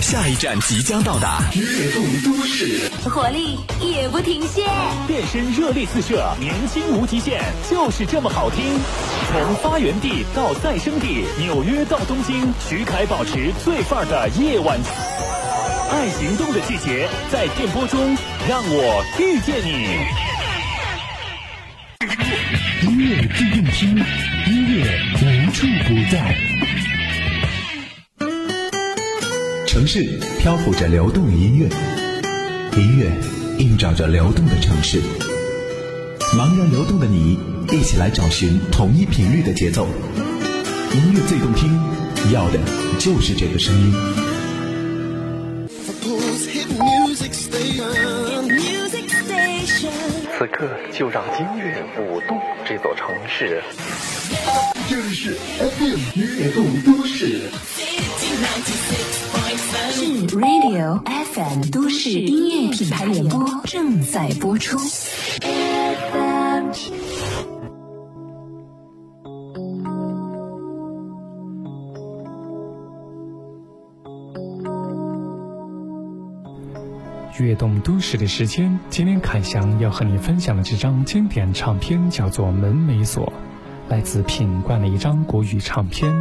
下一站即将到达，悦动都市，活力也不停歇，变身热力四射，年轻无极限，就是这么好听。从发源地到再生地，纽约到东京，徐凯保持最范儿的夜晚。爱行动的季节，在电波中，让我遇见你。音乐自动听，音乐无处不在。城市漂浮着流动的音乐，音乐映照着流动的城市。茫然流动的你，一起来找寻同一频率的节奏。音乐最动听，要的就是这个声音。此刻就让音乐舞动这座城市。这里是 FM 音乐动都市。Radio FM 都市音乐品牌联播正在播出。跃动都市的时间，今天凯翔要和你分享的这张经典唱片叫做《门没锁》，来自品冠的一张国语唱片。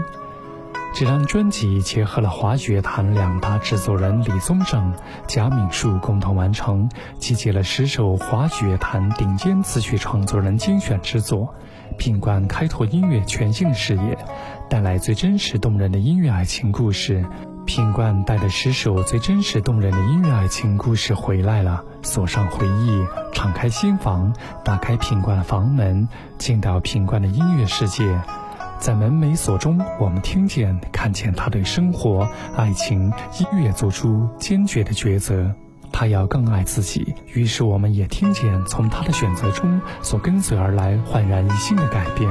这张专辑结合了华语乐坛两大制作人李宗盛、贾敏树共同完成，集结了十首华语乐坛顶尖词曲创作人精选之作。品冠开拓音乐全新的视野，带来最真实动人的音乐爱情故事。品冠带着十首最真实动人的音乐爱情故事回来了，锁上回忆，敞开心房，打开品冠的房门，进到品冠的音乐世界。在门没锁中，我们听见、看见他对生活、爱情、音乐做出坚决的抉择。他要更爱自己，于是我们也听见从他的选择中所跟随而来焕然一新的改变。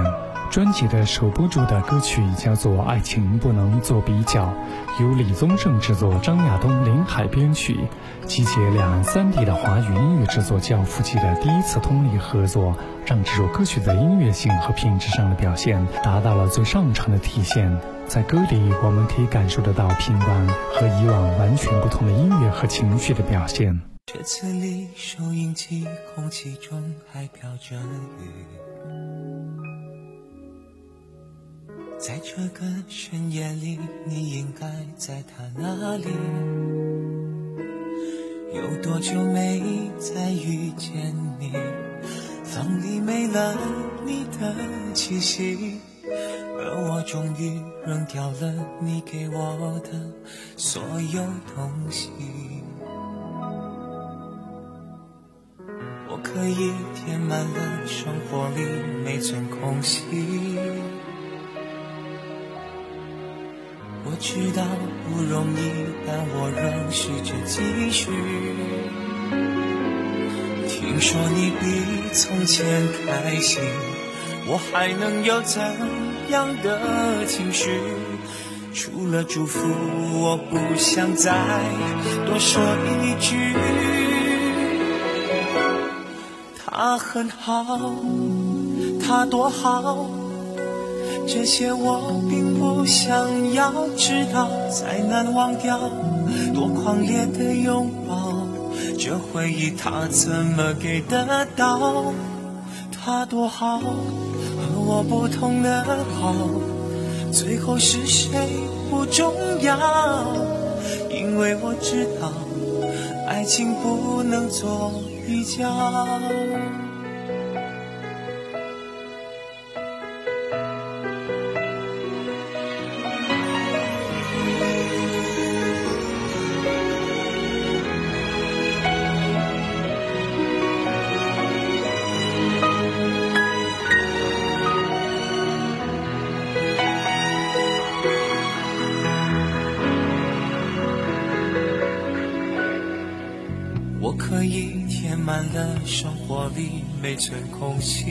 专辑的首播主打歌曲叫做《爱情不能做比较》，由李宗盛制作，张亚东、林海编曲，集结两岸三地的华语音乐制作教父级的第一次通力合作，让这首歌曲在音乐性和品质上的表现达到了最上乘的体现。在歌里，我们可以感受得到平凡和以往完全不同的音乐和情绪的表现。这次里收音机空气中还飘着雨。在这个深夜里，你应该在他那里。有多久没再遇见你？房里没了你的气息，而我终于扔掉了你给我的所有东西。我可以填满了生活里每寸空隙。知道不容易，但我仍试着继续。听说你比从前开心，我还能有怎样的情绪？除了祝福，我不想再多说一句。他很好，他多好。这些我并不想要知道，再难忘掉多狂烈的拥抱，这回忆他怎么给得到？他多好，和我不同的好，最后是谁不重要，因为我知道爱情不能做比较。满了生活里每寸空隙，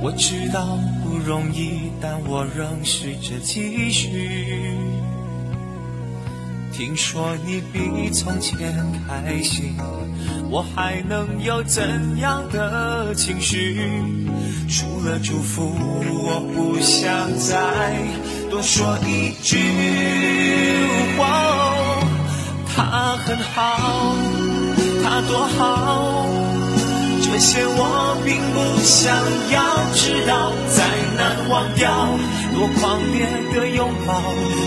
我知道不容易，但我仍试着继续。听说你比从前开心，我还能有怎样的情绪？除了祝福，我不想再多说一句。很好，他多好，这些我并不想要知道，再难忘掉多狂烈的拥抱，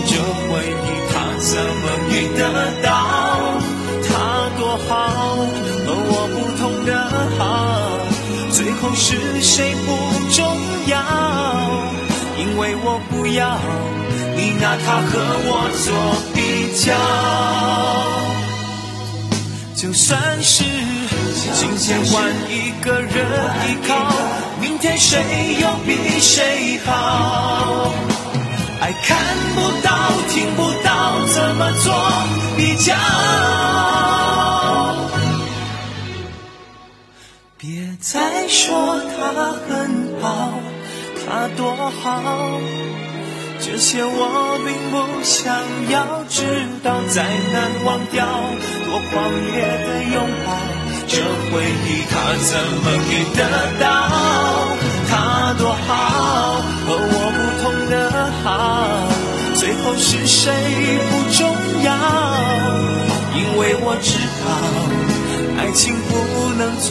这回忆。怎么遇得到？他多好，和我不同的好，最后是谁不重要，因为我不要你拿他和我做比较。就算是今天换一个人依靠，明天谁又比谁好？爱看不到，听不到，怎么做比较？别再说他很好，他多好，这些我并不想要知道。再难忘掉多狂烈的拥抱，这回忆他怎么给得到？他多好，和我不同的。好，最后是谁不重要，因为我知道爱情不能做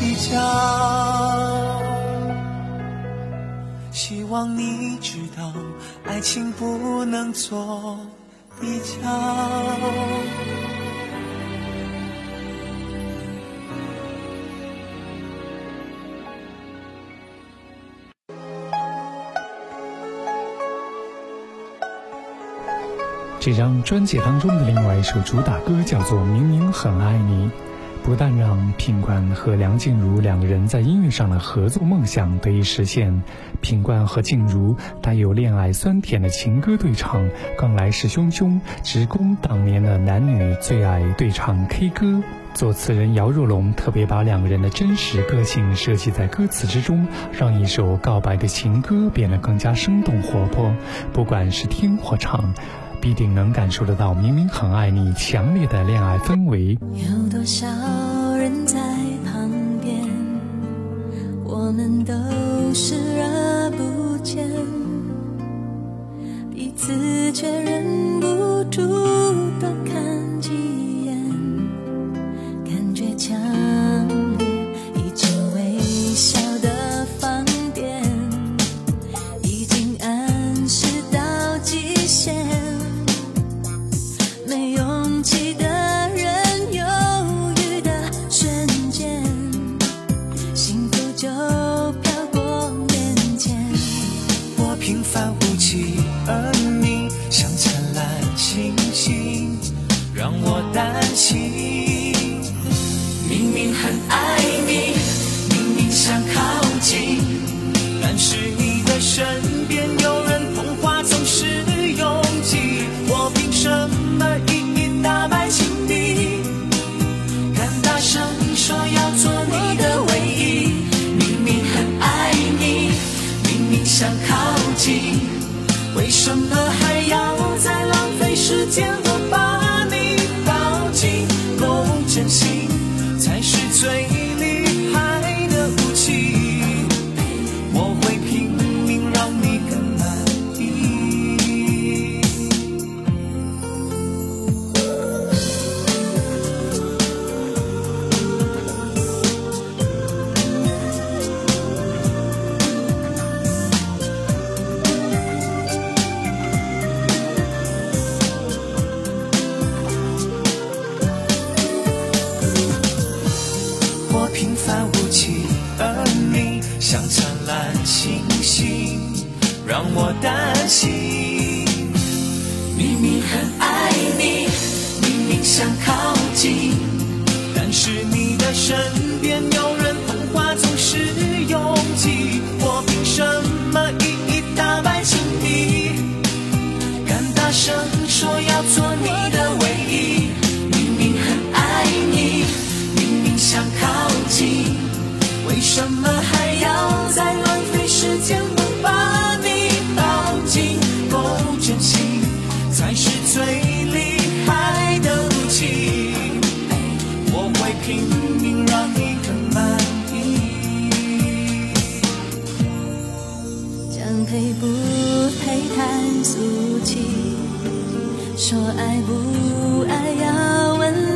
比较。希望你知道爱情不能做比较。这张专辑当中的另外一首主打歌叫做《明明很爱你》，不但让品冠和梁静茹两个人在音乐上的合作梦想得以实现，品冠和静茹带有恋爱酸甜的情歌对唱更来势汹汹，直攻当年的男女最爱对唱 K 歌。作词人姚若龙特别把两个人的真实个性设计在歌词之中，让一首告白的情歌变得更加生动活泼。不管是听或唱。必定能感受得到，明明很爱你，强烈的恋爱氛围。有多少人在旁边，我们都视而不见，彼此却忍不住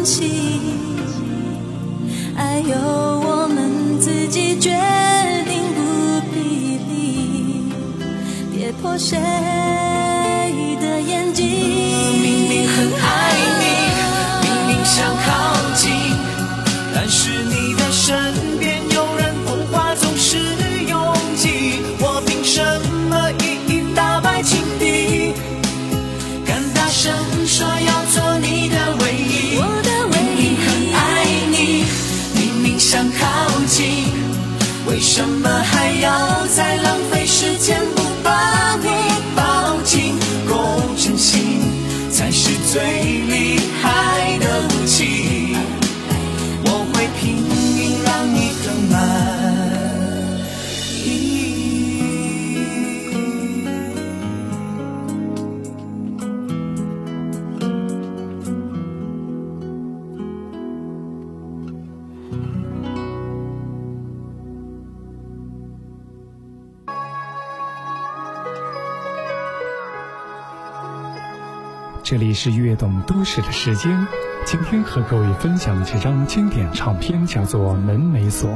起，爱由我们自己决定，不必理，别破谁？是悦动都市的时间，今天和各位分享的这张经典唱片叫做《门没锁》。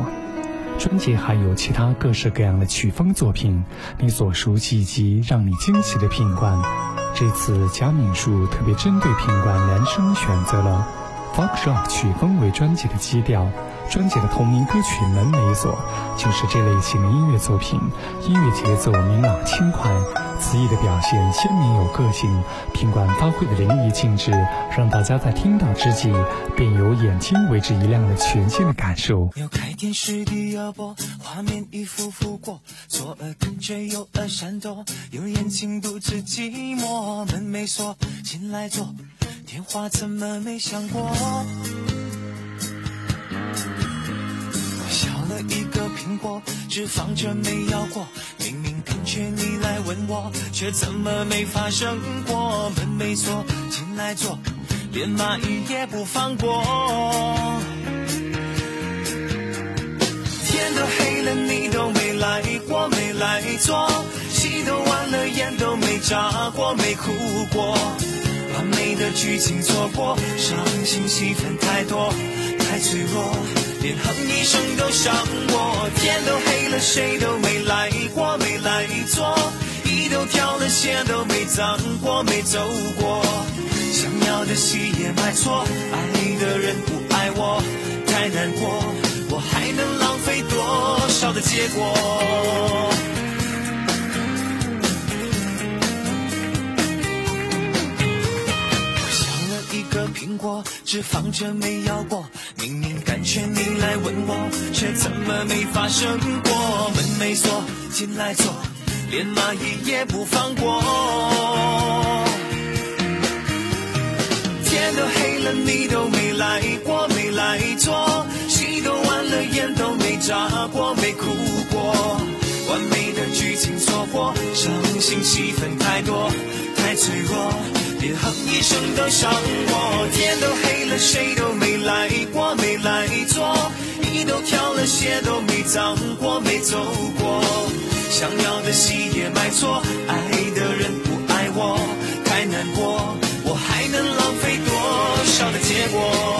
专辑还有其他各式各样的曲风作品，你所熟悉及让你惊喜的品冠。这次贾敏树特别针对品冠男生选择了 folk rock 曲风为专辑的基调。专辑的同名歌曲《门没锁》就是这类型的音乐作品，音乐节奏明朗轻快，词意的表现鲜明有个性，品冠发挥的淋漓尽致，让大家在听到之际便有眼睛为之一亮的全新的感受。有开电视第二播，画面一幅幅过，左耳感觉右耳闪躲，有眼睛独自寂寞，门没锁，进来坐，电话怎么没响过？苹果，只放着没咬过，明明感觉你来吻我，却怎么没发生过？门没锁，进来坐，连蚂蚁也不放过。天都黑了，你都没来过，没来坐，戏都完了，眼都没眨过，没哭过，完美的剧情错过，伤心戏份太多，太脆弱，连哼一声都伤我。天都黑了，谁都没来过，没来坐，衣都挑了，鞋都没脏过，没走过，想要的戏也买错，爱的人不爱我，太难过。我还能浪费多少的结果？我削了一个苹果，只放着没咬过。明明感觉你来吻我，却怎么没发生过？门没锁，进来坐，连蚂蚁也不放过。天都黑了，你都没来过，没来坐，戏都完了，眼都没眨过，没哭过，完美的剧情错过，伤心戏份太多，太脆弱，连哼一声都伤我。天都黑了，谁都没来过，没来坐，衣都挑了，鞋都没脏过，没走过，想要的戏也买错，爱的人不爱我，太难过。我还能浪费多少的结果？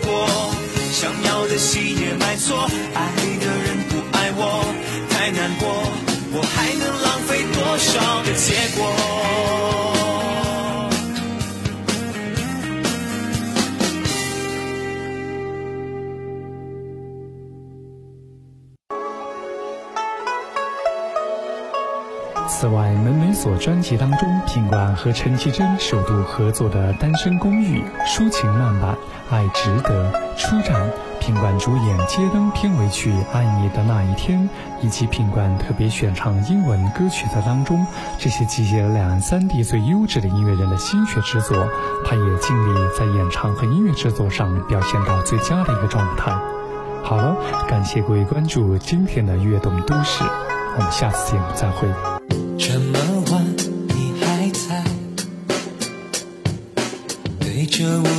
想要的戏也买错，爱的人不爱我，太难过。我还能浪费多少个结果？此外，门没锁专辑当中，品冠和陈绮贞首度合作的《单身公寓》抒情慢版《爱值得》出战，品冠主演《街灯》片尾曲《爱你的那一天》，以及品冠特别选唱英文歌曲的当中，这些集结了两岸三地最优质的音乐人的心血之作，他也尽力在演唱和音乐制作上表现到最佳的一个状态。好了，感谢各位关注今天的悦动都市，我们下次节目再会。这么晚你还在对着我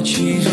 过去